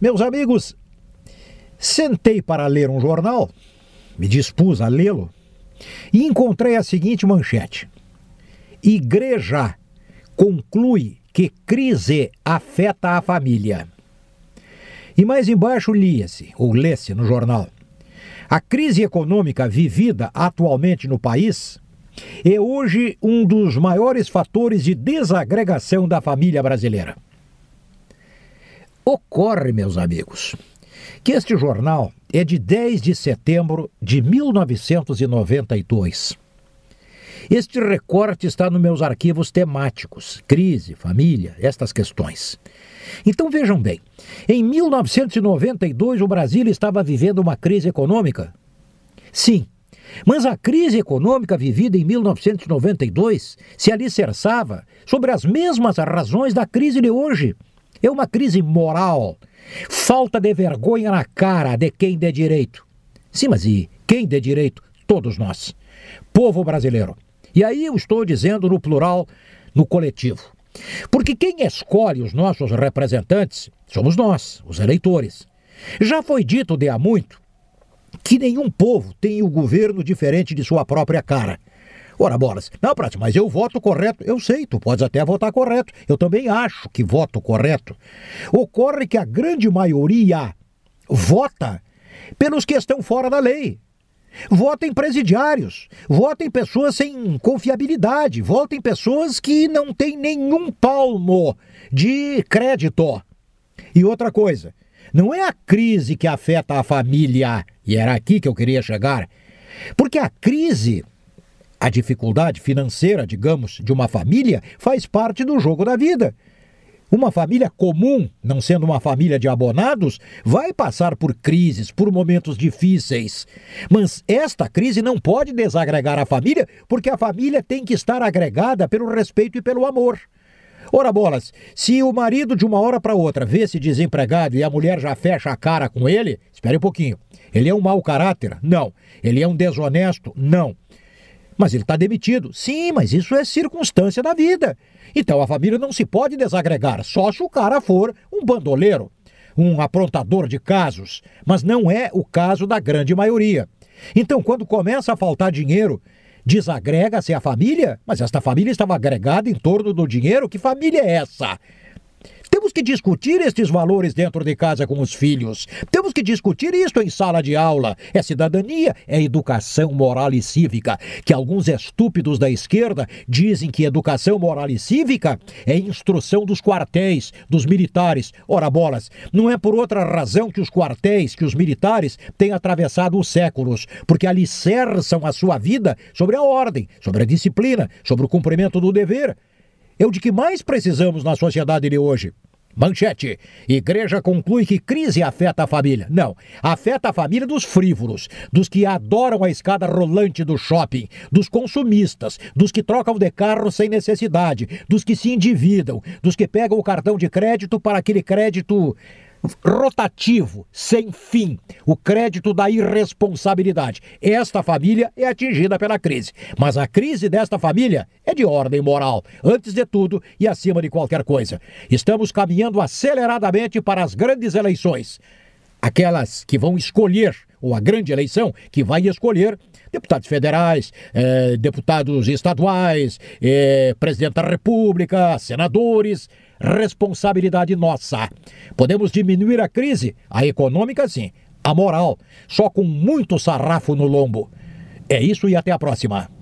Meus amigos, sentei para ler um jornal, me dispus a lê-lo, e encontrei a seguinte manchete: Igreja conclui que crise afeta a família. E mais embaixo lia-se, ou lê-se no jornal, a crise econômica vivida atualmente no país é hoje um dos maiores fatores de desagregação da família brasileira. Ocorre, meus amigos, que este jornal é de 10 de setembro de 1992. Este recorte está nos meus arquivos temáticos, crise, família, estas questões. Então vejam bem, em 1992 o Brasil estava vivendo uma crise econômica? Sim, mas a crise econômica vivida em 1992 se alicerçava sobre as mesmas razões da crise de hoje. É uma crise moral, falta de vergonha na cara de quem dê direito. Sim, mas e quem dê direito? Todos nós. Povo brasileiro. E aí eu estou dizendo no plural, no coletivo. Porque quem escolhe os nossos representantes somos nós, os eleitores. Já foi dito de há muito que nenhum povo tem o governo diferente de sua própria cara. Ora, bolas, não, Prato, mas eu voto correto. Eu sei, tu podes até votar correto. Eu também acho que voto correto. Ocorre que a grande maioria vota pelos que estão fora da lei. Vota em presidiários, vota em pessoas sem confiabilidade, vota em pessoas que não têm nenhum palmo de crédito. E outra coisa, não é a crise que afeta a família, e era aqui que eu queria chegar, porque a crise, a dificuldade financeira, digamos, de uma família faz parte do jogo da vida. Uma família comum, não sendo uma família de abonados, vai passar por crises, por momentos difíceis. Mas esta crise não pode desagregar a família, porque a família tem que estar agregada pelo respeito e pelo amor. Ora bolas, se o marido de uma hora para outra vê-se desempregado e a mulher já fecha a cara com ele, espere um pouquinho. Ele é um mau caráter? Não. Ele é um desonesto? Não. Mas ele está demitido. Sim, mas isso é circunstância da vida. Então a família não se pode desagregar, só se o cara for um bandoleiro, um aprontador de casos. Mas não é o caso da grande maioria. Então, quando começa a faltar dinheiro, desagrega-se a família? Mas esta família estava agregada em torno do dinheiro? Que família é essa? Temos que discutir estes valores dentro de casa com os filhos. Temos que discutir isto em sala de aula. É cidadania, é educação moral e cívica. Que alguns estúpidos da esquerda dizem que educação moral e cívica é instrução dos quartéis, dos militares. Ora bolas, não é por outra razão que os quartéis, que os militares têm atravessado os séculos, porque alicerçam a sua vida sobre a ordem, sobre a disciplina, sobre o cumprimento do dever é o de que mais precisamos na sociedade de hoje. Manchete: Igreja conclui que crise afeta a família. Não, afeta a família dos frívolos, dos que adoram a escada rolante do shopping, dos consumistas, dos que trocam de carro sem necessidade, dos que se endividam, dos que pegam o cartão de crédito para aquele crédito rotativo, sem fim, o crédito da irresponsabilidade. Esta família é atingida pela crise, mas a crise desta família de ordem moral, antes de tudo e acima de qualquer coisa. Estamos caminhando aceleradamente para as grandes eleições, aquelas que vão escolher, ou a grande eleição que vai escolher deputados federais, eh, deputados estaduais, eh, presidente da República, senadores responsabilidade nossa. Podemos diminuir a crise, a econômica sim, a moral, só com muito sarrafo no lombo. É isso e até a próxima.